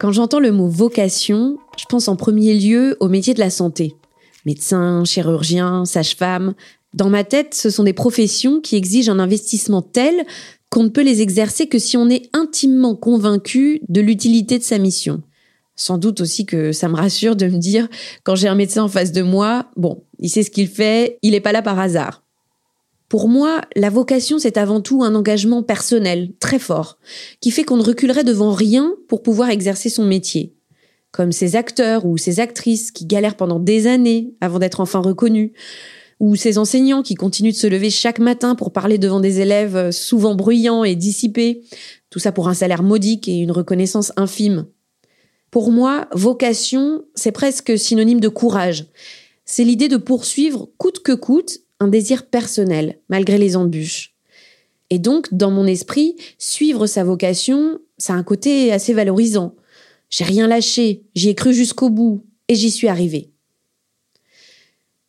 Quand j'entends le mot vocation, je pense en premier lieu au métier de la santé. Médecin, chirurgien, sage-femme. Dans ma tête, ce sont des professions qui exigent un investissement tel qu'on ne peut les exercer que si on est intimement convaincu de l'utilité de sa mission. Sans doute aussi que ça me rassure de me dire, quand j'ai un médecin en face de moi, bon, il sait ce qu'il fait, il n'est pas là par hasard. Pour moi, la vocation, c'est avant tout un engagement personnel, très fort, qui fait qu'on ne reculerait devant rien pour pouvoir exercer son métier. Comme ces acteurs ou ces actrices qui galèrent pendant des années avant d'être enfin reconnus, ou ces enseignants qui continuent de se lever chaque matin pour parler devant des élèves souvent bruyants et dissipés, tout ça pour un salaire modique et une reconnaissance infime. Pour moi, vocation, c'est presque synonyme de courage. C'est l'idée de poursuivre coûte que coûte un désir personnel, malgré les embûches. Et donc, dans mon esprit, suivre sa vocation, ça a un côté assez valorisant. J'ai rien lâché, j'y ai cru jusqu'au bout, et j'y suis arrivée.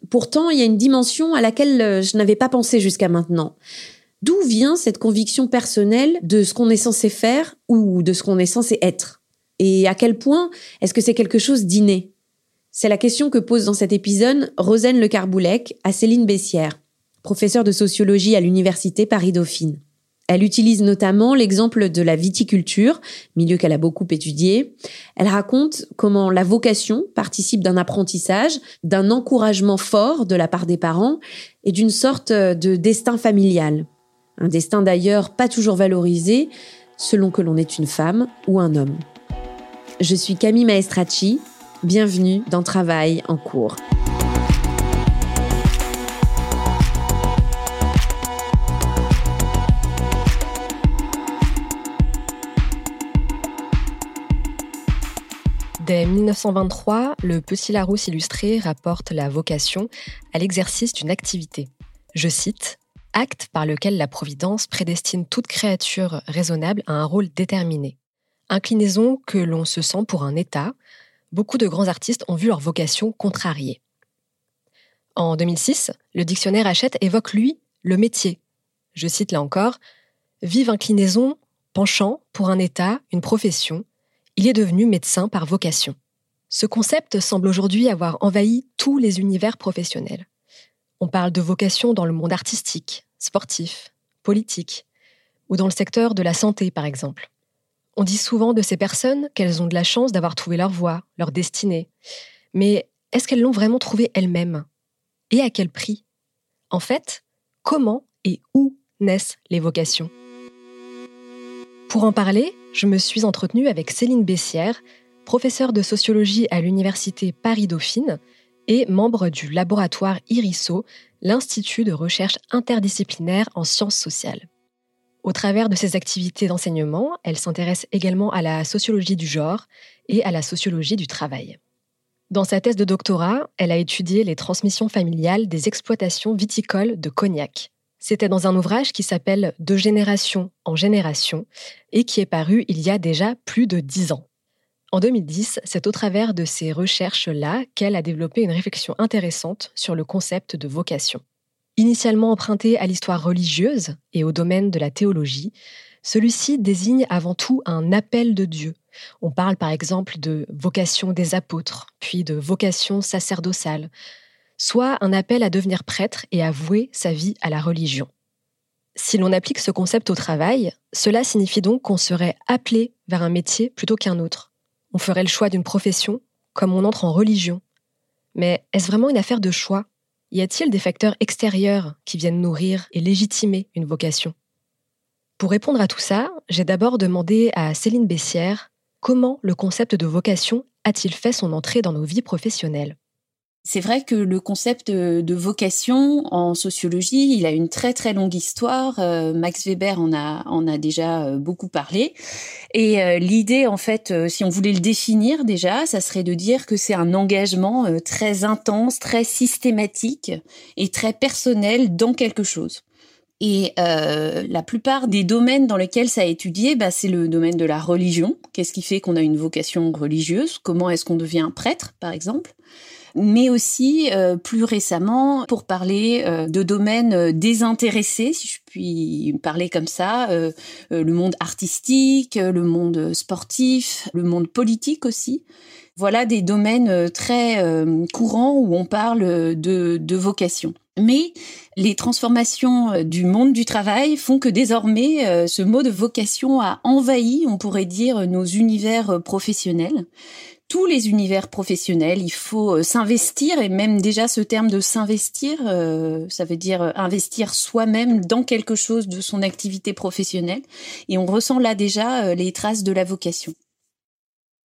Pourtant, il y a une dimension à laquelle euh, je n'avais pas pensé jusqu'à maintenant. D'où vient cette conviction personnelle de ce qu'on est censé faire ou de ce qu'on est censé être? Et à quel point est-ce que c'est quelque chose d'inné? C'est la question que pose dans cet épisode Rosane Le Carboulec à Céline Bessière, professeure de sociologie à l'université Paris-Dauphine. Elle utilise notamment l'exemple de la viticulture, milieu qu'elle a beaucoup étudié. Elle raconte comment la vocation participe d'un apprentissage, d'un encouragement fort de la part des parents et d'une sorte de destin familial. Un destin d'ailleurs pas toujours valorisé selon que l'on est une femme ou un homme. Je suis Camille Maestracci, Bienvenue dans Travail en cours. Dès 1923, le Petit Larousse illustré rapporte la vocation à l'exercice d'une activité. Je cite Acte par lequel la Providence prédestine toute créature raisonnable à un rôle déterminé. Inclinaison que l'on se sent pour un état, beaucoup de grands artistes ont vu leur vocation contrariée. En 2006, le dictionnaire Hachette évoque, lui, le métier. Je cite là encore Vive inclinaison, penchant pour un état, une profession, il est devenu médecin par vocation. Ce concept semble aujourd'hui avoir envahi tous les univers professionnels. On parle de vocation dans le monde artistique, sportif, politique, ou dans le secteur de la santé par exemple. On dit souvent de ces personnes qu'elles ont de la chance d'avoir trouvé leur voie, leur destinée. Mais est-ce qu'elles l'ont vraiment trouvée elles-mêmes? Et à quel prix? En fait, comment et où naissent les vocations? Pour en parler, je me suis entretenue avec Céline Bessière, professeure de sociologie à l'Université Paris-Dauphine et membre du laboratoire IRISO, l'Institut de recherche interdisciplinaire en sciences sociales. Au travers de ses activités d'enseignement, elle s'intéresse également à la sociologie du genre et à la sociologie du travail. Dans sa thèse de doctorat, elle a étudié les transmissions familiales des exploitations viticoles de Cognac. C'était dans un ouvrage qui s'appelle De génération en génération et qui est paru il y a déjà plus de dix ans. En 2010, c'est au travers de ces recherches-là qu'elle a développé une réflexion intéressante sur le concept de vocation. Initialement emprunté à l'histoire religieuse et au domaine de la théologie, celui-ci désigne avant tout un appel de Dieu. On parle par exemple de vocation des apôtres, puis de vocation sacerdotale, soit un appel à devenir prêtre et à vouer sa vie à la religion. Si l'on applique ce concept au travail, cela signifie donc qu'on serait appelé vers un métier plutôt qu'un autre on ferait le choix d'une profession, comme on entre en religion. Mais est-ce vraiment une affaire de choix? Y a-t-il des facteurs extérieurs qui viennent nourrir et légitimer une vocation? Pour répondre à tout ça, j'ai d'abord demandé à Céline Bessière comment le concept de vocation a-t-il fait son entrée dans nos vies professionnelles? C'est vrai que le concept de, vocation en sociologie, il a une très très longue histoire. Euh, Max Weber en a en a déjà euh, beaucoup parlé. Et euh, l'idée, en fait, si on voulait le définir déjà, ça serait de dire que c'est un engagement très intense, très systématique et très personnel dans quelque chose. Et la plupart des domaines dans lesquels ça a étudié, bah, c'est le domaine de la religion. Qu'est-ce qui fait qu'on a une vocation religieuse? Comment est-ce qu'on devient prêtre, par exemple? Mais aussi euh, plus récemment pour parler euh, de domaines euh, désintéressés, si je puis parler comme ça, le monde artistique, le monde sportif, le monde politique aussi. Voilà des domaines très courants où on parle de, de vocation. Mais les transformations du monde du travail font que désormais, ce mot de vocation a envahi, on pourrait dire, nos univers professionnels tous les univers professionnels. Il faut euh, s'investir et même déjà ce terme de s'investir, euh, ça veut dire euh, investir soi-même dans quelque chose de son activité professionnelle. Et on ressent là déjà les traces de la vocation.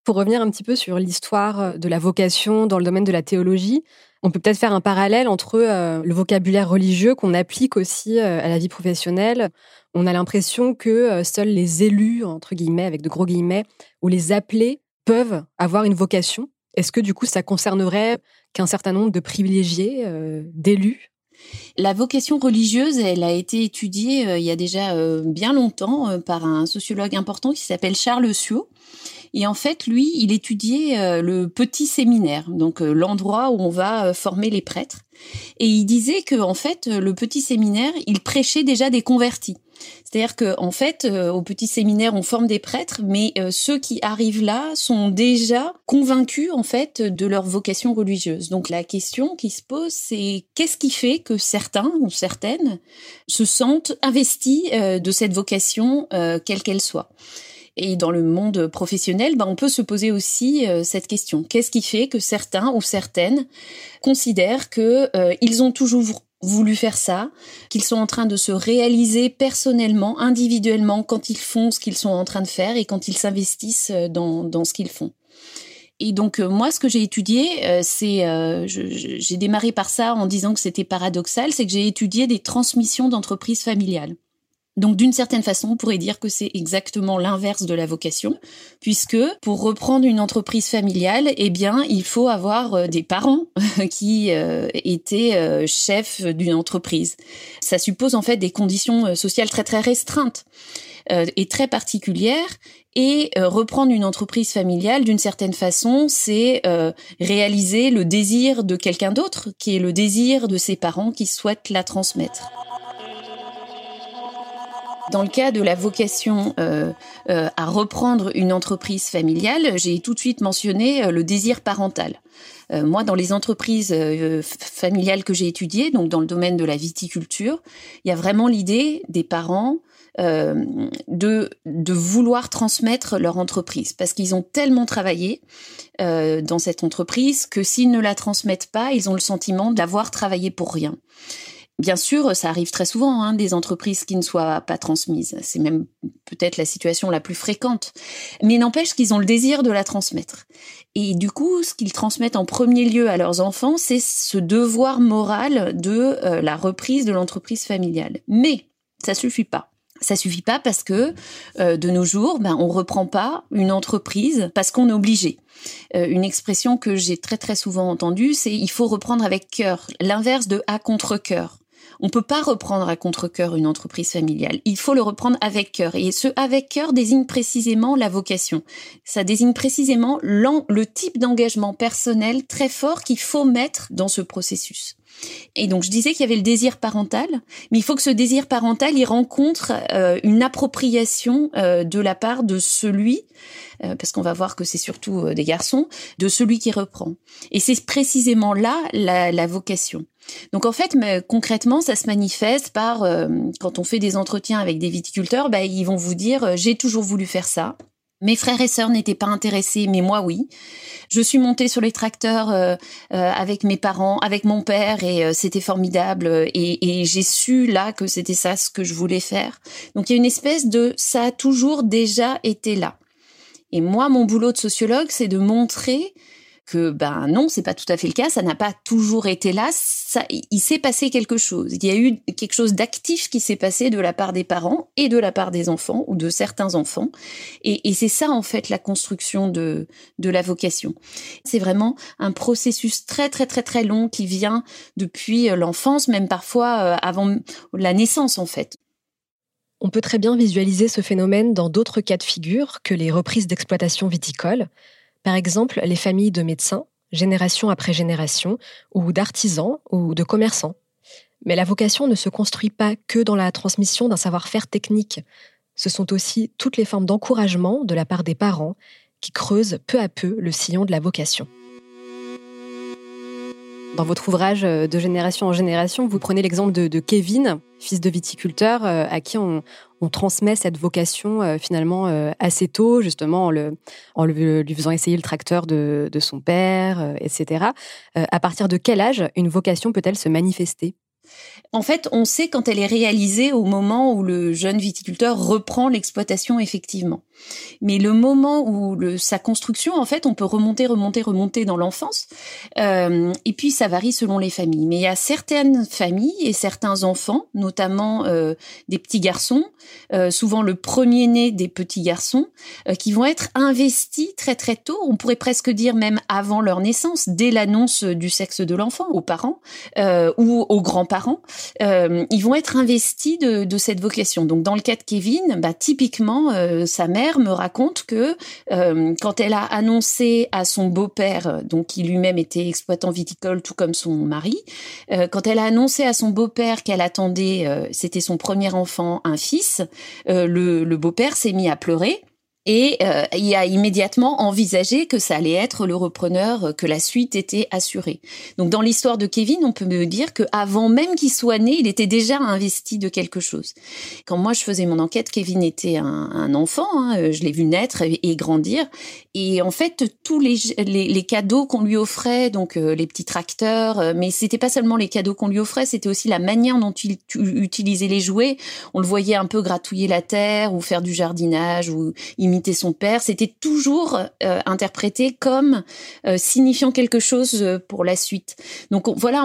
Pour revenir un petit peu sur l'histoire de la vocation dans le domaine de la théologie, on peut peut-être faire un parallèle entre le vocabulaire religieux qu'on applique aussi à la vie professionnelle. On a l'impression que seuls les élus, entre guillemets, avec de gros guillemets, ou les appelés peuvent avoir une vocation Est-ce que du coup ça concernerait qu'un certain nombre de privilégiés, euh, d'élus? La vocation religieuse, elle a été étudiée euh, il y a déjà euh, bien longtemps par un sociologue important qui s'appelle Charles Suot. Et en fait, lui, il étudiait le petit séminaire, donc l'endroit où on va former les prêtres. Et il disait que en fait, le petit séminaire, il prêchait déjà des convertis. C'est-à-dire que en fait, euh, au petit séminaire, on forme des prêtres, mais euh, ceux qui arrivent là sont déjà convaincus en fait de leur vocation religieuse. Donc la question qui se pose, c'est qu'est-ce qui fait que certains ou certaines se sentent investis euh, de cette vocation, quelle qu'elle soit. Et dans le monde professionnel, ben, on peut se poser aussi cette question. Qu'est-ce qui fait que certains ou certaines considèrent que ils ont toujours voulu faire ça, qu'ils sont en train de se réaliser personnellement, individuellement, quand ils font ce qu'ils sont en train de faire et quand ils s'investissent euh, dans, dans ce qu'ils font. Et donc euh, moi, ce que j'ai étudié, euh, c'est, j'ai démarré par ça en disant que c'était paradoxal, c'est que j'ai étudié des transmissions d'entreprises familiales. Donc d'une certaine façon, on pourrait dire que c'est exactement l'inverse de la vocation, puisque pour reprendre une entreprise familiale, eh bien, il faut avoir euh, des parents qui euh, étaient euh, chefs d'une entreprise. Ça suppose en fait des conditions sociales très très restreintes et très particulières. Et reprendre une entreprise familiale, d'une certaine façon, c'est réaliser le désir de quelqu'un d'autre, qui est le désir de ses parents qui souhaitent la transmettre. Dans le cas de la vocation euh, euh, à reprendre une entreprise familiale, j'ai tout de suite mentionné euh, le désir parental. moi, dans les entreprises familiales que j'ai étudiées, donc dans le domaine de la viticulture, il y a vraiment l'idée des parents de, de vouloir transmettre leur entreprise parce qu'ils ont tellement travaillé dans cette entreprise que s'ils ne la transmettent pas, ils ont le sentiment d'avoir travaillé pour rien. Bien sûr, ça arrive très souvent, hein, des entreprises qui ne soient pas transmises. C'est même peut-être la situation la plus fréquente. Mais n'empêche qu'ils ont le désir de la transmettre. Et du coup, ce qu'ils transmettent en premier lieu à leurs enfants, c'est ce devoir moral de euh, la reprise de l'entreprise familiale. Mais ça suffit pas. Ça suffit pas parce que euh, de nos jours, ben, on reprend pas une entreprise parce qu'on est obligé. Euh, une expression que j'ai très très souvent entendue, c'est il faut reprendre avec cœur, l'inverse de à contre cœur. On peut pas reprendre à contre-cœur une entreprise familiale. Il faut le reprendre avec cœur. Et ce avec cœur désigne précisément la vocation. Ça désigne précisément le type d'engagement personnel très fort qu'il faut mettre dans ce processus. Et donc je disais qu'il y avait le désir parental, mais il faut que ce désir parental y rencontre euh, une appropriation euh, de la part de celui, euh, parce qu'on va voir que c'est surtout des garçons, de celui qui reprend. Et c'est précisément là la, la, vocation. Donc en fait, concrètement, ça se manifeste par quand on fait des entretiens avec des viticulteurs, bah, ils vont vous dire j'ai toujours voulu faire ça. Mes frères et sœurs n'étaient pas intéressés, mais moi oui. Je suis montée sur les tracteurs euh, euh, avec mes parents, avec mon père, et euh, c'était formidable. Et, et j'ai su là que c'était ça ce que je voulais faire. Donc il y a une espèce de ça a toujours déjà été là. Et moi, mon boulot de sociologue, c'est de montrer que ben non, c'est pas tout à fait le cas, ça n'a pas toujours été là, ça, il s'est passé quelque chose. Il y a eu quelque chose d'actif qui s'est passé de la part des parents et de la part des enfants ou de certains enfants. Et, c'est ça en fait la construction de, de la vocation. C'est vraiment un processus très très très très long qui vient depuis euh, l'enfance, même parfois euh, avant la naissance en fait. On peut très bien visualiser ce phénomène dans d'autres cas de figure que les reprises d'exploitation viticole. Par exemple, les familles de médecins, génération après génération, ou d'artisans ou de commerçants. Mais la vocation ne se construit pas que dans la transmission d'un savoir-faire technique. Ce sont aussi toutes les formes d'encouragement de la part des parents qui creusent peu à peu le sillon de la vocation. Dans votre ouvrage euh, de génération en génération, vous prenez l'exemple de, Kevin, fils de viticulteur, euh, à qui on, transmet cette vocation euh, finalement assez tôt, justement en, le, lui faisant essayer le tracteur de son père, etc. à partir de quel âge une vocation peut-elle se manifester? En fait, on sait quand elle est réalisée au moment où le jeune viticulteur reprend l'exploitation effectivement. Mais le moment où sa construction, en fait, on peut remonter, remonter, remonter dans l'enfance. Euh, et puis, ça varie selon les familles. Mais il y a certaines familles et certains enfants, notamment euh, des petits garçons, euh, souvent le premier-né des petits garçons, qui vont être investis très très tôt. On pourrait presque dire même avant leur naissance, dès l'annonce du sexe de l'enfant aux parents ou aux grands-parents. Ils vont être investis de, cette vocation. Donc, dans le cas de Kevin, bah, typiquement, sa mère me raconte que euh, quand elle a annoncé à son beau-père, donc qui lui-même était exploitant viticole tout comme son mari, euh, quand elle a annoncé à son beau-père qu'elle attendait, euh, c'était son premier enfant, un fils, le beau-père s'est mis à pleurer et euh, il a immédiatement envisagé que ça allait être le repreneur, euh, que la suite était assurée. Donc dans l'histoire de Kevin, on peut me dire que avant même qu'il soit né, il était déjà investi de quelque chose. Quand moi je faisais mon enquête, Kevin était un, enfant, hein, euh, je l'ai vu naître et, grandir, et en fait tous les, les, les cadeaux qu'on lui offrait, donc euh, les petits tracteurs, mais c'était pas seulement les cadeaux qu'on lui offrait, c'était aussi la manière dont il utilisait les jouets. On le voyait un peu gratouiller la terre ou faire du jardinage ou son père, c'était toujours euh, interprété comme euh, signifiant quelque chose euh, pour la suite. Donc voilà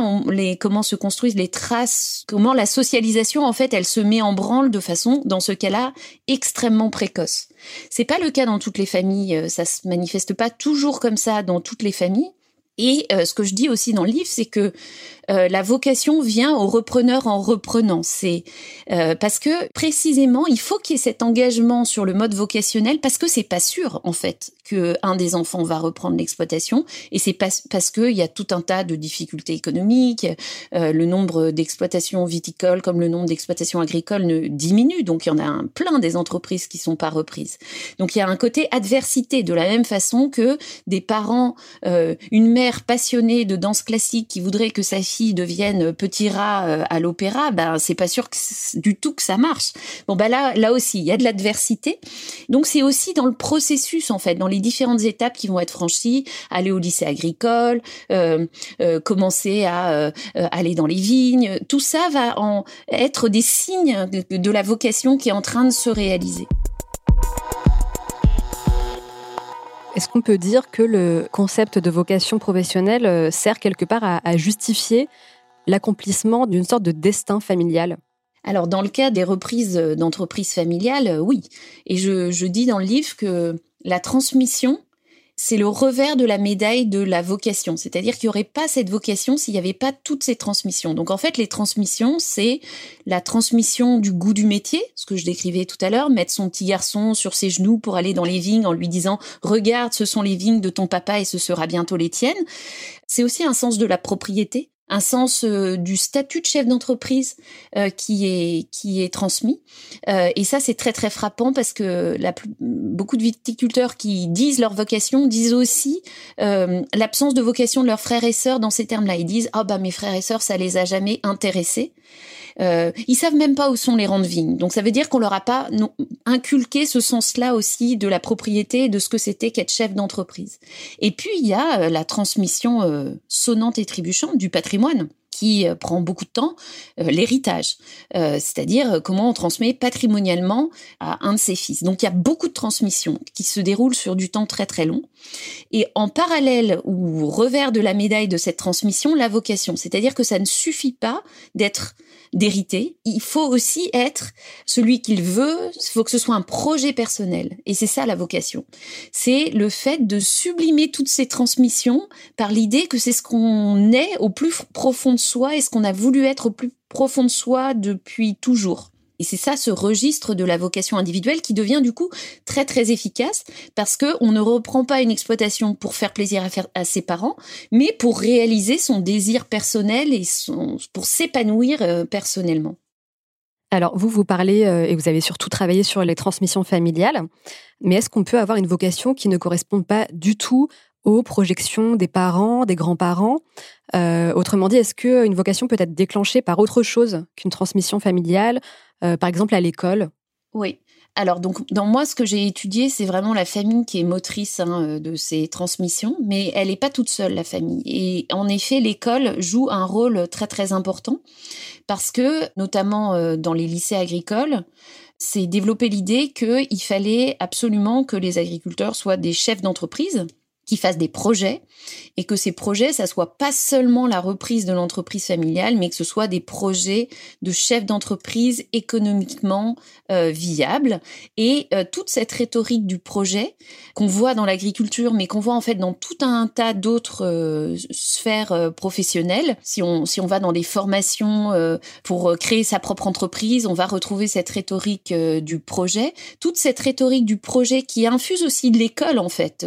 comment se construisent les traces, comment la socialisation en fait elle se met en branle de façon, dans ce cas-là, extrêmement précoce. C'est pas le cas dans toutes les familles, ça se manifeste pas toujours comme ça dans toutes les familles. Et ce que je dis aussi dans le livre, c'est que euh, la vocation vient au repreneur en reprenant. C'est euh, parce que précisément, il faut qu'il y ait cet engagement sur le mode vocationnel parce que c'est pas sûr en fait que un des enfants va reprendre l'exploitation et c'est parce que il y a tout un tas de difficultés économiques, euh, le nombre d'exploitations viticoles comme le nombre d'exploitations agricoles ne diminue, donc il y en a un plein des entreprises qui sont pas reprises. Donc il y a un côté adversité de la même façon que des parents, une mère passionnée de danse classique qui voudrait que sa fille deviennent petits rats euh, à l'opéra, ben c'est pas sûr du tout que ça marche. Bon ben là, là aussi, il y a de l'adversité. Donc c'est aussi dans le processus en fait, dans les différentes étapes qui vont être franchies, aller au lycée agricole, euh, euh, commencer à aller dans les vignes. Tout ça va en être des signes de la vocation qui est en train de se réaliser. Est-ce qu'on peut dire que le concept de vocation professionnelle euh, sert quelque part à, justifier l'accomplissement d'une sorte de destin familial? Alors dans le cas des reprises d'entreprises familiales, oui. Et je, dis dans le livre que la transmission c'est le revers de la médaille de la vocation. C'est-à-dire qu'il n'y aurait pas cette vocation s'il n'y avait pas toutes ces transmissions. Donc en fait, les transmissions, c'est la transmission du goût du métier, ce que je décrivais tout à l'heure, mettre son petit garçon sur ses genoux pour aller dans les vignes en lui disant ⁇ Regarde, ce sont les vignes de ton papa et ce sera bientôt les tiennes ⁇ C'est aussi un sens de la propriété un sens euh, du statut de chef d'entreprise euh, qui est qui est transmis. Euh, et ça c'est très très frappant parce que la, beaucoup de viticulteurs qui disent leur vocation disent aussi l'absence de vocation de leurs frères et sœurs dans ces termes-là. Ils disent ah bah mes frères et sœurs ça les a jamais intéressés euh, ils savent même pas où sont les rangs de vigne. Donc ça veut dire qu'on leur a pas inculqué ce sens-là aussi de la propriété de ce que c'était qu'être chef d'entreprise. Et puis il y a euh, la transmission euh, sonnante et trébuchante du patrimoine qui euh, prend beaucoup de temps, l'héritage, c'est-à-dire comment on transmet patrimonialement à un de ses fils. Donc il y a beaucoup de transmissions qui se déroulent sur du temps très très long. Et en parallèle ou revers de la médaille de cette transmission, la vocation, c'est-à-dire que ça ne suffit pas d'être d'hériter, il faut aussi être celui qu'il veut, il faut que ce soit un projet personnel. Et c'est ça la vocation. C'est le fait de sublimer toutes ces transmissions par l'idée que c'est ce qu'on est au plus profond de soi et ce qu'on a voulu être au plus profond de soi depuis toujours. Et c'est ça, ce registre de la vocation individuelle qui devient du coup très très efficace parce que on ne reprend pas une exploitation pour faire plaisir à, ses parents, mais pour réaliser son désir personnel et pour s'épanouir euh, personnellement. Alors vous, vous parlez euh, et vous avez surtout travaillé sur les transmissions familiales, mais est-ce qu'on peut avoir une vocation qui ne correspond pas du tout aux projections des parents, des grands-parents. Euh, autrement dit, est-ce qu'une vocation peut être déclenchée par autre chose qu'une transmission familiale, euh, par exemple à l'école? Oui. Alors, donc, dans moi, ce que j'ai étudié, c'est vraiment la famille qui est motrice hein, euh, de ces transmissions, mais elle n'est pas toute seule, la famille. Et en effet, l'école joue un rôle très, très important parce que, notamment dans les lycées agricoles, c'est développer l'idée qu'il fallait absolument que les agriculteurs soient des chefs d'entreprise qui fassent des projets et que ces projets, ça soit pas seulement la reprise de l'entreprise familiale, mais que ce soit des projets de chefs d'entreprise économiquement euh, viables. Et euh, toute cette rhétorique du projet qu'on voit dans l'agriculture, mais qu'on voit en fait dans tout un tas d'autres euh, sphères professionnelles. Si on si on va dans des formations pour créer sa propre entreprise, on va retrouver cette rhétorique du projet. Toute cette rhétorique du projet qui infuse aussi de l'école en fait.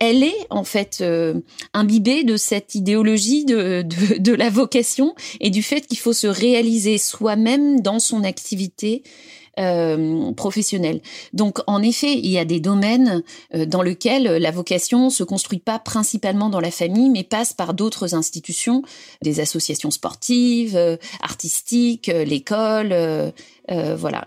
elle est en fait euh, imbibé de cette idéologie de, de, la vocation et du fait qu'il faut se réaliser soi-même dans son activité euh, professionnelle. Donc, en effet, il y a des domaines euh, dans lesquels la vocation se construit pas principalement dans la famille, mais passe par d'autres institutions, des associations sportives, artistiques, l'école, voilà.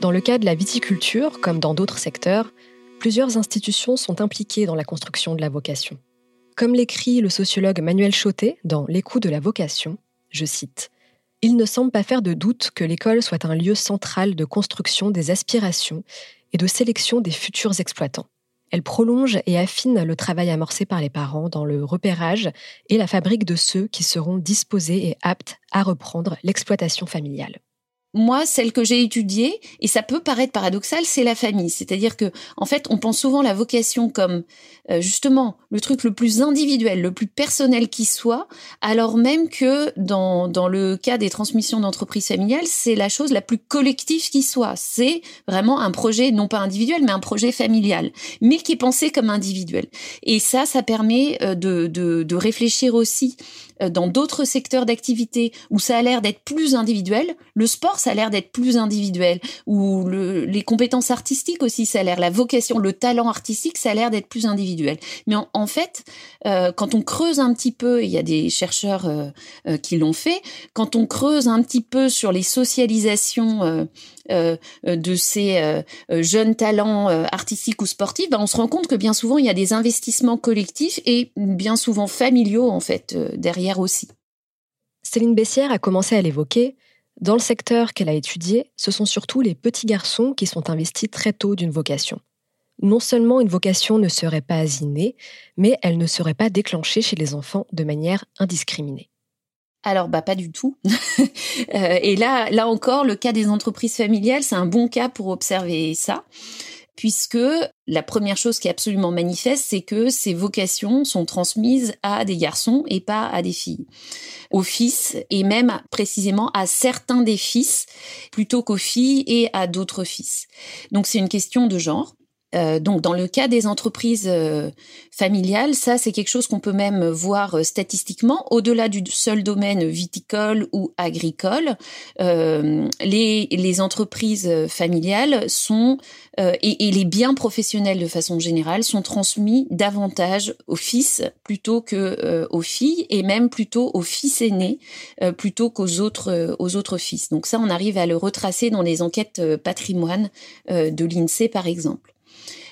Dans le cas de la viticulture, comme dans d'autres secteurs, plusieurs institutions sont impliquées dans la construction de la vocation. Comme l'écrit le sociologue Manuel Chotet dans L'écoute de la vocation, je cite Il ne semble pas faire de doute que l'école soit un lieu central de construction des aspirations et de sélection des futurs exploitants. Elle prolonge et affine le travail amorcé par les parents dans le repérage et la fabrique de ceux qui seront disposés et aptes à reprendre l'exploitation familiale moi, celle que j'ai étudiée, et ça peut paraître paradoxal, c'est la famille. C'est-à-dire que, en fait, on pense souvent la vocation comme euh, justement le truc le plus individuel, le plus personnel qui soit, alors même que dans, dans le cas des transmissions d'entreprises familiales, c'est la chose la plus collective qui soit. C'est vraiment un projet, non pas individuel, mais un projet familial, mais qui est pensé comme individuel. Et ça, ça permet euh, de, de, de réfléchir aussi euh, dans d'autres secteurs d'activité où ça a l'air d'être plus individuel. Le sport, ça a l'air d'être plus individuel. Ou le, les compétences artistiques aussi, ça a l'air, la vocation, le talent artistique, ça a l'air d'être plus individuel. Mais en, fait, euh, quand on creuse un petit peu, il y a des chercheurs euh, qui l'ont fait, quand on creuse un petit peu sur les socialisations de ces jeunes talents artistiques ou sportifs, ben on se rend compte que bien souvent il y a des investissements collectifs et bien souvent familiaux en fait derrière aussi. Céline Bessière a commencé à l'évoquer. Dans le secteur qu'elle a étudié, ce sont surtout les petits garçons qui sont investis très tôt d'une vocation. Non seulement une vocation ne serait pas innée, mais elle ne serait pas déclenchée chez les enfants de manière indiscriminée. Alors bah pas du tout. Euh, et là, là encore, le cas des entreprises familiales, c'est un bon cas pour observer ça puisque la première chose qui est absolument manifeste, c'est que ces vocations sont transmises à des garçons et pas à des filles. Aux fils et même précisément à certains des fils plutôt qu'aux filles et à d'autres fils. Donc c'est une question de genre. Euh, donc, dans le cas des entreprises euh, familiales, ça, c'est quelque chose qu'on peut même voir euh, statistiquement, au-delà du seul domaine viticole ou agricole. Les, les, entreprises familiales sont et, et, les biens professionnels de façon générale sont transmis davantage aux fils plutôt que aux filles et même plutôt aux fils aînés plutôt qu'aux autres aux autres fils. Donc ça, on arrive à le retracer dans les enquêtes patrimoine de l'INSEE par exemple.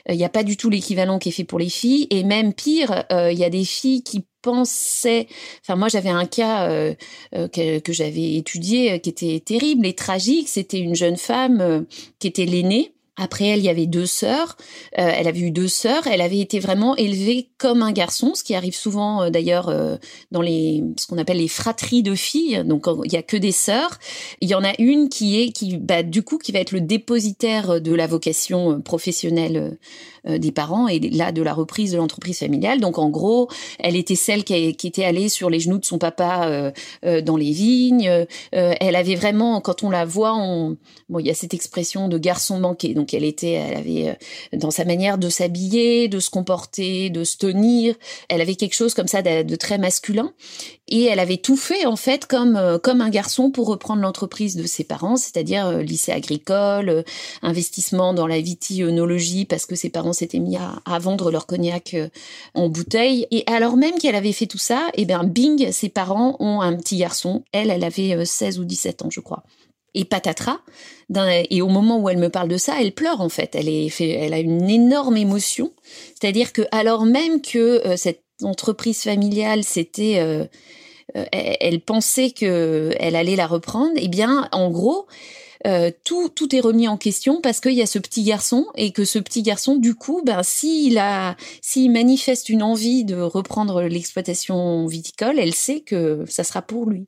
Il euh, n'y a pas du tout l'équivalent qui est fait pour les filles. Et même pire, euh, il y a des filles qui pensaient... Enfin, moi, j'avais un cas euh, que j'avais étudié qui était terrible et tragique. C'était une jeune femme qui était l'aînée après elle, il y avait deux sœurs. Euh, elle avait eu deux sœurs. Elle avait été vraiment élevée comme un garçon, ce qui arrive souvent euh, d'ailleurs euh, dans les ce qu'on appelle les fratries de filles. Donc il y a que des sœurs. Il y en a une qui est qui bah, du coup qui va être le dépositaire de la vocation professionnelle des parents et là de la reprise de l'entreprise familiale. Donc en gros, elle était celle qui, était allée sur les genoux de son papa dans les vignes. elle avait vraiment, quand on la voit, on... bon, il y a cette expression de garçon manqué. Donc elle était, elle avait euh, dans sa manière de s'habiller, de se comporter, de se tenir, elle avait quelque chose comme ça de, très masculin. Et elle avait tout fait en fait comme euh, comme un garçon pour reprendre l'entreprise de ses parents, c'est-à-dire euh, lycée agricole, investissement dans la vitinologie parce que ses parents s'étaient mis à, vendre leur cognac en bouteille. Et alors même qu'elle avait fait tout ça, et eh bien bing, ses parents ont un petit garçon. Elle, elle avait 16 ou 17 ans, je crois et patatras. Et au moment où elle me parle de ça, elle pleure en fait. Elle, est, elle a une énorme émotion. C'est-à-dire que alors même que euh, cette entreprise familiale, c'était, euh, euh, elle, pensait que elle allait la reprendre. Eh bien, en gros, tout, tout est remis en question parce qu'il y a ce petit garçon et que ce petit garçon, du coup, ben, s'il a, s'il manifeste une envie de reprendre l'exploitation viticole, elle sait que ça sera pour lui.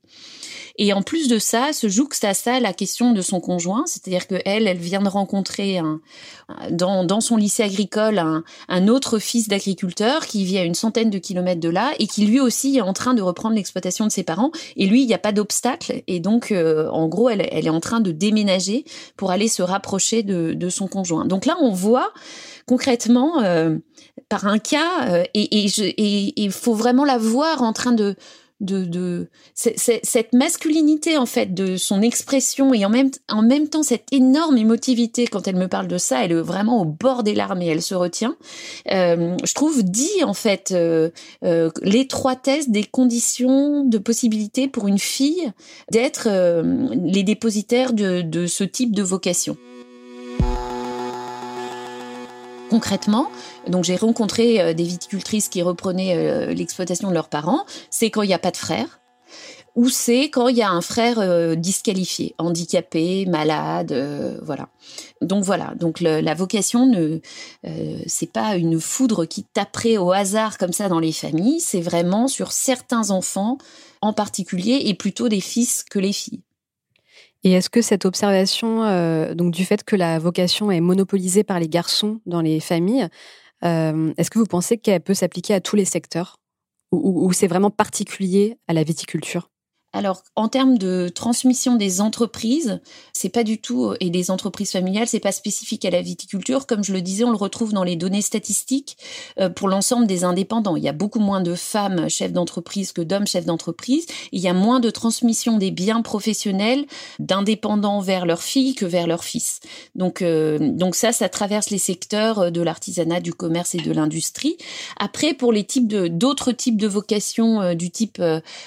Et en plus de ça, se jouxte à ça la question de son conjoint, c'est-à-dire que elle, elle vient de rencontrer un, dans, dans son lycée agricole un, un autre fils d'agriculteur qui vit à une centaine de kilomètres de là et qui lui aussi est en train de reprendre l'exploitation de ses parents. Et lui, il n'y a pas d'obstacle. Et donc, euh, en gros, elle, elle est en train de déménager pour aller se rapprocher de, de son conjoint. Donc là, on voit concrètement euh, par un cas euh, et il faut vraiment la voir en train de de, de cette masculinité en fait de son expression et en même en même temps cette énorme émotivité quand elle me parle de ça elle est vraiment au bord des larmes et elle se retient. Euh, je trouve dit en fait euh, euh, l'étroitesse des conditions de possibilité pour une fille d'être les dépositaires de, de ce type de vocation concrètement, donc j'ai rencontré des viticultrices qui reprenaient l'exploitation de leurs parents, c'est quand il n'y a pas de frères, ou c'est quand il y a un frère euh, disqualifié, handicapé, malade, euh, voilà. Donc voilà, donc la vocation ne euh, c'est pas une foudre qui taperait au hasard comme ça dans les familles, c'est vraiment sur certains enfants en particulier et plutôt des fils que les filles. Et est-ce que cette observation donc du fait que la vocation est monopolisée par les garçons dans les familles, est-ce que vous pensez qu'elle peut s'appliquer à tous les secteurs? Ou c'est vraiment particulier à la viticulture? Alors, en termes de transmission des entreprises, c'est pas du tout et des entreprises familiales, c'est pas spécifique à la viticulture. Comme je le disais, on le retrouve dans les données statistiques euh, pour l'ensemble des indépendants. Il y a beaucoup moins de femmes chefs d'entreprise que d'hommes chefs d'entreprise. Il y a moins de transmission des biens professionnels d'indépendants vers leurs filles que vers leurs fils. Donc, euh, donc ça, ça traverse les secteurs de l'artisanat, du commerce et de l'industrie. Après, pour les types de d'autres types de vocations euh, du type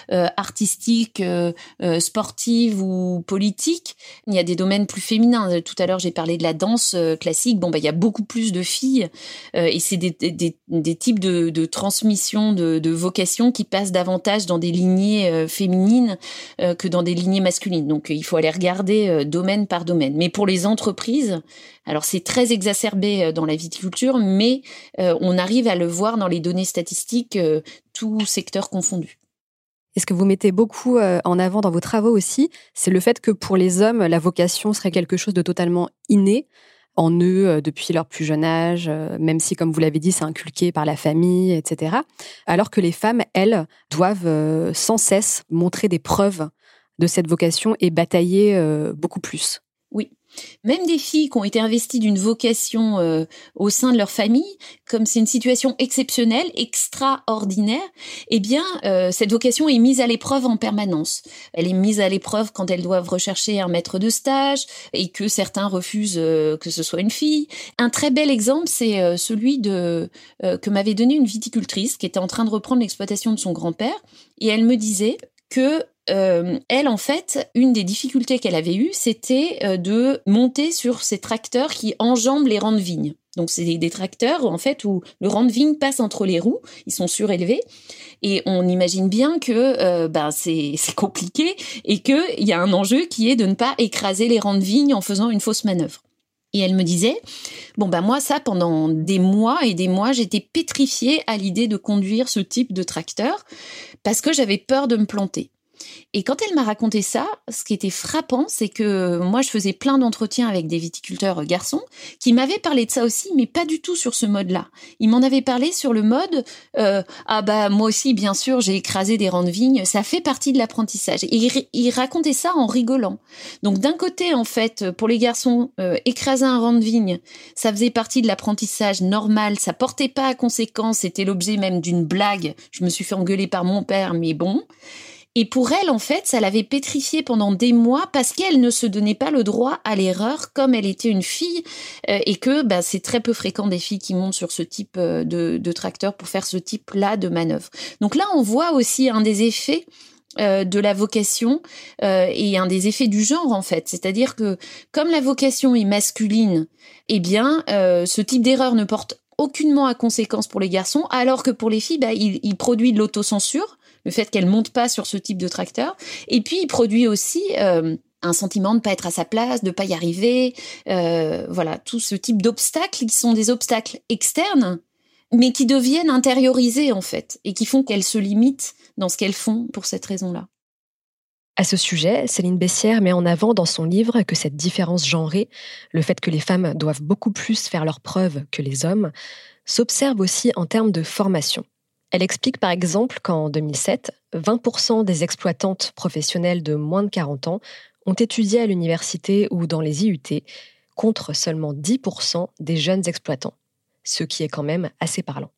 artistique euh, euh, sportive ou politique. Il y a des domaines plus féminins. Tout à l'heure, j'ai parlé de la danse euh, classique. Bon, bah, il y a beaucoup plus de filles et c'est des, des, des, types de, de transmission de, de vocation qui passent davantage dans des lignées féminines que dans des lignées masculines. Donc, il faut aller regarder domaine par domaine. Mais pour les entreprises, alors c'est très exacerbé dans la viticulture, mais on arrive à le voir dans les données statistiques, tout secteur confondu. Et ce que vous mettez beaucoup euh, en avant dans vos travaux aussi, c'est le fait que pour les hommes, la vocation serait quelque chose de totalement inné en eux euh, depuis leur plus jeune âge, euh, même si, comme vous l'avez dit, c'est inculqué par la famille, etc. Alors que les femmes, elles, doivent sans cesse montrer des preuves de cette vocation et batailler beaucoup plus. Même des filles qui ont été investies d'une vocation euh, au sein de leur famille, comme c'est une situation exceptionnelle, extraordinaire, eh bien, euh, cette vocation est mise à l'épreuve en permanence. Elle est mise à l'épreuve quand elles doivent rechercher un maître de stage et que certains refusent euh, que ce soit une fille. Un très bel exemple, c'est celui de que m'avait donné une viticultrice qui était en train de reprendre l'exploitation de son grand-père et elle me disait que euh, elle, en fait, une des difficultés qu'elle avait eues, c'était euh, de monter sur ces tracteurs qui enjambent les rangs de vignes. Donc, c'est des, tracteurs, en fait, où le rang de vigne passe entre les roues, ils sont surélevés, et on imagine bien que euh, ben, c'est compliqué, et qu'il y a un enjeu qui est de ne pas écraser les rangs de vigne en faisant une fausse manœuvre. Et elle me disait, bon ben moi ça pendant des mois et des mois j'étais pétrifiée à l'idée de conduire ce type de tracteur parce que j'avais peur de me planter. Et quand elle m'a raconté ça, ce qui était frappant, c'est que moi, je faisais plein d'entretiens avec des viticulteurs garçons qui m'avaient parlé de ça aussi, mais pas du tout sur ce mode-là. Ils m'en avaient parlé sur le mode euh, ah bah moi aussi, bien sûr, j'ai écrasé des rangs de vignes, ça fait partie de l'apprentissage. Et ils, racontaient ça en rigolant. Donc d'un côté, en fait, pour les garçons, euh, écraser un rang de vigne, ça faisait partie de l'apprentissage normal, ça portait pas à conséquence, c'était l'objet même d'une blague. Je me suis fait engueuler par mon père, mais bon. Et pour elle, en fait, ça l'avait pétrifiée pendant des mois parce qu'elle ne se donnait pas le droit à l'erreur comme elle était une fille euh, et que bah, c'est très peu fréquent des filles qui montent sur ce type euh, de, de tracteur pour faire ce type-là de manœuvre. Donc là, on voit aussi un des effets euh, de la vocation et un des effets du genre en fait. C'est-à-dire que comme la vocation est masculine, eh bien ce type d'erreur ne porte aucunement à conséquence pour les garçons, alors que pour les filles, bah, il, il produit de l'autocensure le fait qu'elle monte pas sur ce type de tracteur. Et puis, il produit aussi euh, un sentiment de pas être à sa place, de pas y arriver. Euh, voilà, tout ce type d'obstacles qui sont des obstacles externes, mais qui deviennent intériorisés en fait, et qui font qu'elles se limitent dans ce qu'elles font pour cette raison-là. À ce sujet, Céline Bessière met en avant dans son livre que cette différence genrée, le fait que les femmes doivent beaucoup plus faire leurs preuves que les hommes, s'observe aussi en termes de formation. Elle explique par exemple qu'en 2007, 20% des exploitantes professionnelles de moins de 40 ans ont étudié à l'université ou dans les IUT, contre seulement 10% des jeunes exploitants, ce qui est quand même assez parlant.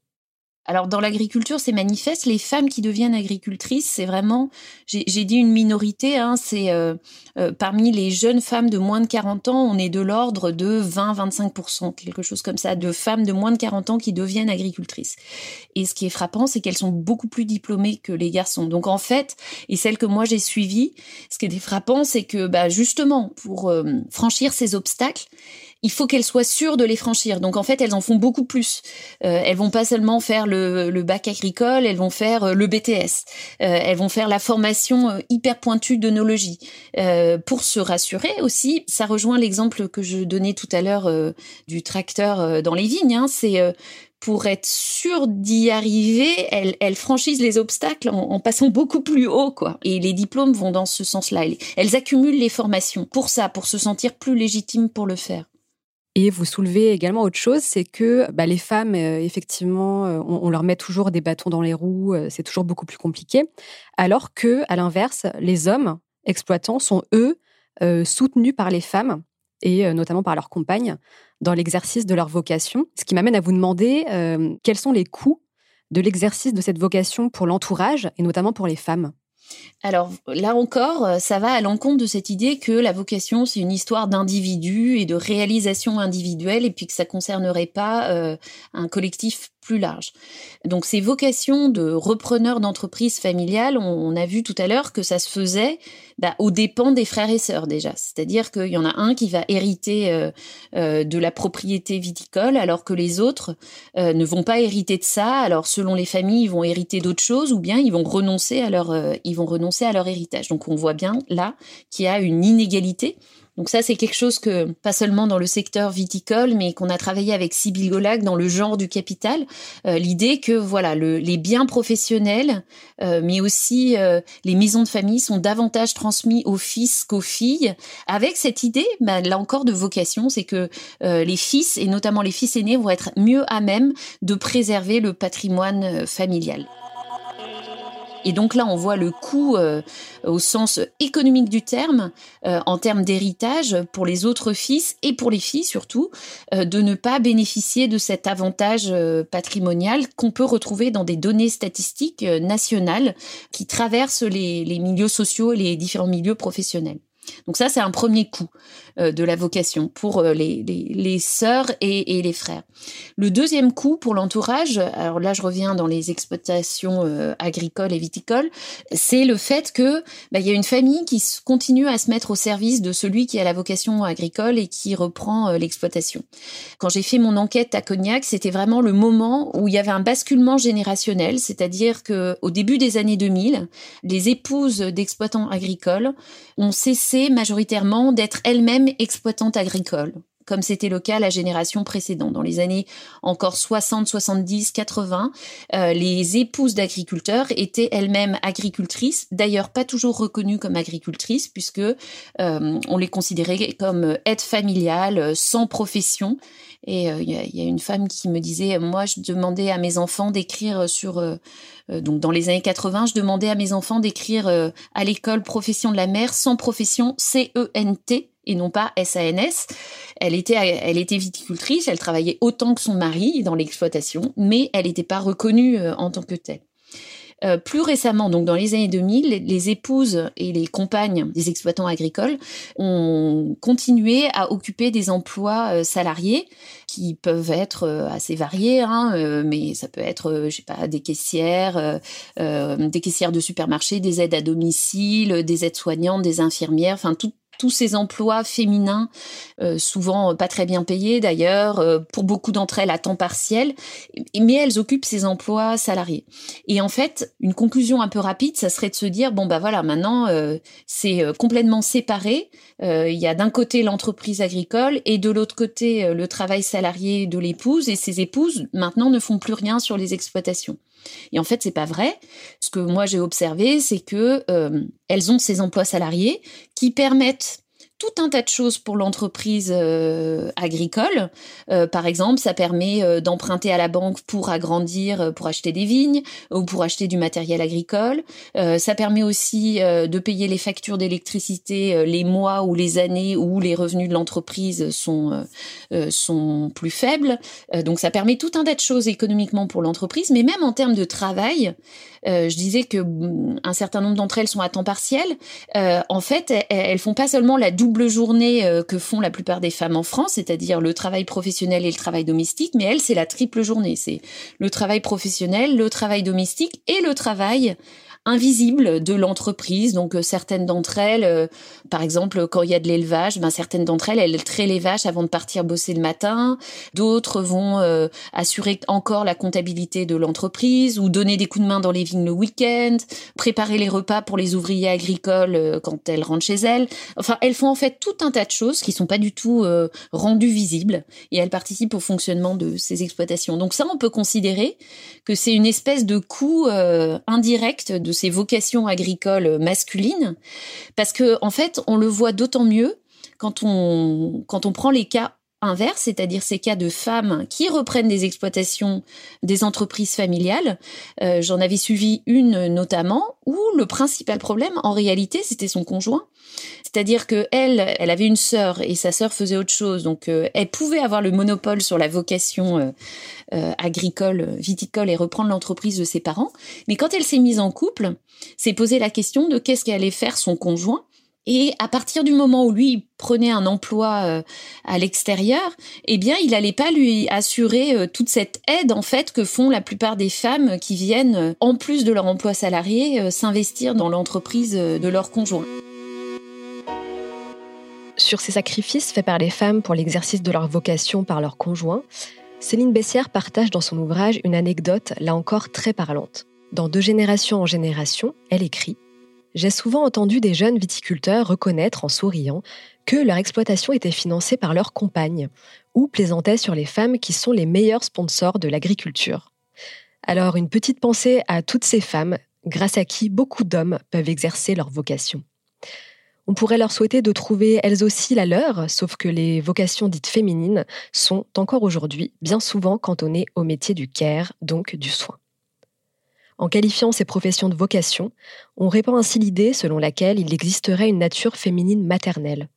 Alors dans l'agriculture, c'est manifeste. Les femmes qui deviennent agricultrices, c'est vraiment, j'ai dit une minorité, hein, c'est euh, euh, parmi les jeunes femmes de moins de 40 ans, on est de l'ordre de 20-25%, quelque chose comme ça, de femmes de moins de 40 ans qui deviennent agricultrices. Et ce qui est frappant, c'est qu'elles sont beaucoup plus diplômées que les garçons. Donc en fait, et celles que moi j'ai suivies, ce qui est frappant, c'est que bah, justement, pour euh, franchir ces obstacles, il faut qu'elles soient sûres de les franchir. Donc en fait, elles en font beaucoup plus. Euh, elles vont pas seulement faire le, le, bac agricole, elles vont faire euh, le BTS. Euh, elles vont faire la formation euh, hyper pointue d'onologie. Euh, pour se rassurer aussi, ça rejoint l'exemple que je donnais tout à l'heure du tracteur dans les vignes. Hein, C'est pour être sûr d'y arriver, elles, elles, franchissent les obstacles en, en, passant beaucoup plus haut, quoi. Et les diplômes vont dans ce sens-là. Elles, elles accumulent les formations pour ça, pour se sentir plus légitimes pour le faire. Et vous soulevez également autre chose, c'est que bah, les femmes, euh, effectivement, euh, on, leur met toujours des bâtons dans les roues, euh, c'est toujours beaucoup plus compliqué, alors que, à l'inverse, les hommes exploitants sont eux soutenus par les femmes et notamment par leurs compagnes dans l'exercice de leur vocation. Ce qui m'amène à vous demander quels sont les coûts de l'exercice de cette vocation pour l'entourage et notamment pour les femmes? Alors là encore, ça va à l'encontre de cette idée que la vocation, c'est une histoire d'individu et de réalisation individuelle et puis que ça concernerait pas euh, un collectif plus large. Donc ces vocations de repreneurs d'entreprise familiale, on, on, a vu tout à l'heure que ça se faisait bah, aux dépens des frères et sœurs déjà. C'est-à-dire qu'il y en a un qui va hériter euh, euh, de la propriété viticole alors que les autres euh, ne vont pas hériter de ça. Alors selon les familles, ils vont hériter d'autres choses ou bien ils vont renoncer à leur, euh, ils vont renoncer à leur héritage. Donc on voit bien là qu'il y a une inégalité donc ça, c'est quelque chose que, pas seulement dans le secteur viticole, mais qu'on a travaillé avec Sybille Golac dans le genre du capital, euh, l'idée que voilà, le, les biens professionnels, euh, mais aussi euh, les maisons de famille sont davantage transmis aux fils qu'aux filles, avec cette idée, bah, là encore, de vocation, c'est que euh, les fils, et notamment les fils aînés, vont être mieux à même de préserver le patrimoine euh, familial. Et donc là, on voit le coût euh, au sens économique du terme, euh, en termes d'héritage pour les autres fils et pour les filles surtout, euh, de ne pas bénéficier de cet avantage patrimonial qu'on peut retrouver dans des données statistiques nationales qui traversent les, milieux sociaux et les différents milieux professionnels. Donc ça, c'est un premier coup de la vocation pour euh, les, les, sœurs et, les frères. Le deuxième coup pour l'entourage, alors là, je reviens dans les exploitations euh, agricoles et viticoles, c'est le fait que bah, il y a une famille qui continue à se mettre au service de celui qui a la vocation agricole et qui reprend euh, l'exploitation. Quand j'ai fait mon enquête à Cognac, c'était vraiment le moment où il y avait un basculement générationnel, c'est-à-dire que au début des années 2000, les épouses d'exploitants agricoles ont cessé majoritairement d'être elles-mêmes exploitantes agricoles comme c'était le cas la génération précédente. Dans les années encore 60, 70, 80, euh, les épouses d'agriculteurs étaient elles-mêmes agricultrices, d'ailleurs pas toujours reconnues comme agricultrices, puisque euh, on les considérait comme aides familiales, sans profession. Et il euh, y, a, y, a une femme qui me disait, moi je demandais à mes enfants d'écrire sur... Euh, donc dans les années 80, je demandais à mes enfants d'écrire euh, à l'école profession de la mère sans profession C-E-N-T et non pas SANS. Elle était, elle était viticultrice, elle travaillait autant que son mari dans l'exploitation, mais elle n'était pas reconnue en tant que telle. Euh, plus récemment, donc dans les années 2000, les, épouses et les compagnes des exploitants agricoles ont continué à occuper des emplois euh, salariés qui peuvent être euh, assez variés, hein, mais ça peut être, je sais pas, des caissières, des caissières de supermarché, des aides à domicile, des aides-soignantes, des infirmières, enfin tout, tous ces emplois féminins, euh, souvent pas très bien payés d'ailleurs, euh, pour beaucoup d'entre elles à temps partiel, mais elles occupent ces emplois salariés. Et en fait, une conclusion un peu rapide, ça serait de se dire bon bah voilà, maintenant euh, c'est complètement séparé. Il y a d'un côté l'entreprise agricole et de l'autre côté le travail salarié de l'épouse, et ces épouses maintenant ne font plus rien sur les exploitations. Et en fait, c'est pas vrai. Ce que moi j'ai observé, c'est que euh, elles ont ces emplois salariés qui permettent tout un tas de choses pour l'entreprise euh, agricole. Euh, par exemple, ça permet euh, d'emprunter à la banque pour agrandir, pour acheter des vignes ou pour acheter du matériel agricole. Ça permet aussi de payer les factures d'électricité les mois ou les années où les revenus de l'entreprise sont sont plus faibles. donc ça permet tout un tas de choses économiquement pour l'entreprise, mais même en termes de travail. je disais que mm, un certain nombre d'entre elles sont à temps partiel. en fait, elles, elles font pas seulement la double journée euh, que font la plupart des femmes en France, c'est-à-dire le travail professionnel et le travail domestique, mais elle, c'est la triple journée. C'est le travail professionnel, le travail domestique et le travail invisibles de l'entreprise. Donc certaines d'entre elles, par exemple, quand il y a de l'élevage, ben certaines d'entre elles, elles traient les vaches avant de partir bosser le matin. D'autres vont assurer encore la comptabilité de l'entreprise ou donner des coups de main dans les vignes le week-end, préparer les repas pour les ouvriers agricoles quand elles rentrent chez elles. Enfin, elles font en fait tout un tas de choses qui sont pas du tout rendues visibles et elles participent au fonctionnement de ces exploitations. Donc ça, on peut considérer que c'est une espèce de coût euh, indirect de ces vocations agricoles masculines, parce que en fait, on le voit d'autant mieux quand on quand on prend les cas inverse, c'est-à-dire ces cas de femmes qui reprennent des exploitations des entreprises familiales. Euh, j'en avais suivi une notamment où le principal problème, en réalité, c'était son conjoint. C'est-à-dire que elle, elle avait une sœur et sa sœur faisait autre chose, donc euh, elle pouvait avoir le monopole sur la vocation euh, agricole, viticole et reprendre l'entreprise de ses parents. Mais quand elle s'est mise en couple, s'est posé la question de qu'est-ce qu'allait faire son conjoint et à partir du moment où lui prenait un emploi euh, à l'extérieur, eh bien, il n'allait pas lui assurer euh, toute cette aide en fait que font la plupart des femmes qui viennent, euh, en plus de leur emploi salarié, s'investir dans l'entreprise de leur conjoint. Sur ces sacrifices faits par les femmes pour l'exercice de leur vocation par leur conjoint, Céline Bessière partage dans son ouvrage une anecdote là encore très parlante. Dans Deux générations en génération, elle écrit j'ai souvent entendu des jeunes viticulteurs reconnaître en souriant que leur exploitation était financée par leurs compagnes, ou plaisantaient sur les femmes qui sont les meilleurs sponsors de l'agriculture. Alors une petite pensée à toutes ces femmes, grâce à qui beaucoup d'hommes peuvent exercer leur vocation. On pourrait leur souhaiter de trouver elles aussi la leur, sauf que les vocations dites féminines sont encore aujourd'hui bien souvent cantonnées au métier du care, donc du soin. En qualifiant ces professions de vocation, on répand ainsi l'idée selon laquelle il existerait une nature féminine maternelle.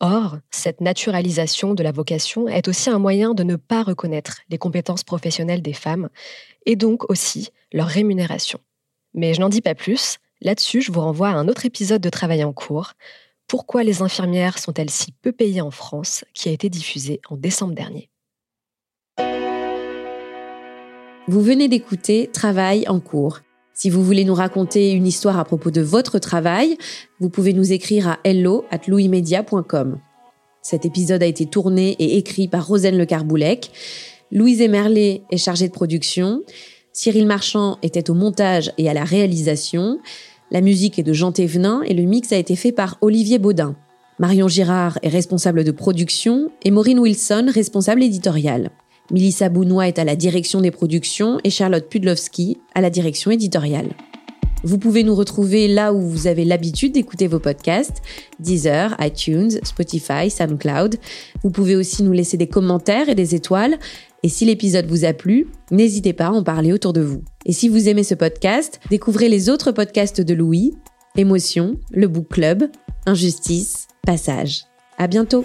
Or, cette naturalisation de la vocation est aussi un moyen de ne pas reconnaître les compétences professionnelles des femmes et donc aussi leur rémunération. Mais je n'en dis pas plus, là-dessus je vous renvoie à un autre épisode de Travail en cours, Pourquoi les infirmières sont-elles si peu payées en France, qui a été diffusé en décembre dernier. Vous venez d'écouter Travail en cours. Si vous voulez nous raconter une histoire à propos de votre travail, vous pouvez nous écrire à hello at Cet épisode a été tourné et écrit par Rosane Le Carboulec. Louise Emerlet est chargée de production. Cyril Marchand était au montage et à la réalisation. La musique est de Jean Thévenin et le mix a été fait par Olivier Baudin. Marion Girard est responsable de production et Maureen Wilson responsable éditoriale. Milissa Bounois est à la direction des productions et Charlotte Pudlowski à la direction éditoriale. Vous pouvez nous retrouver là où vous avez l'habitude d'écouter vos podcasts, Deezer, iTunes, Spotify, SoundCloud. Vous pouvez aussi nous laisser des commentaires et des étoiles. Et si l'épisode vous a plu, n'hésitez pas à en parler autour de vous. Et si vous aimez ce podcast, découvrez les autres podcasts de Louis, Émotion, Le Book Club, Injustice, Passage. À bientôt!